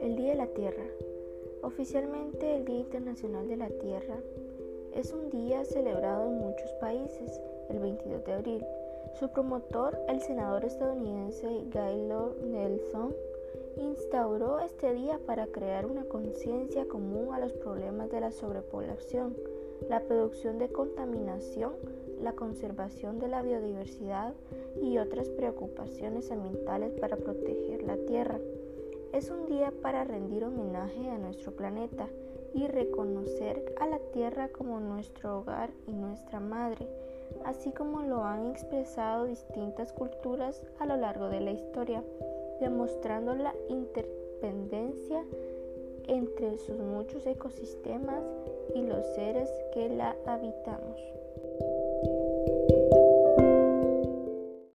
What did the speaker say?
El Día de la Tierra. Oficialmente el Día Internacional de la Tierra es un día celebrado en muchos países el 22 de abril. Su promotor, el senador estadounidense Gaylord Nelson, instauró este día para crear una conciencia común a los problemas de la sobrepoblación, la producción de contaminación, la conservación de la biodiversidad y otras preocupaciones ambientales para proteger la Tierra. Es un día para rendir homenaje a nuestro planeta y reconocer a la Tierra como nuestro hogar y nuestra madre, así como lo han expresado distintas culturas a lo largo de la historia demostrando la interdependencia entre sus muchos ecosistemas y los seres que la habitamos.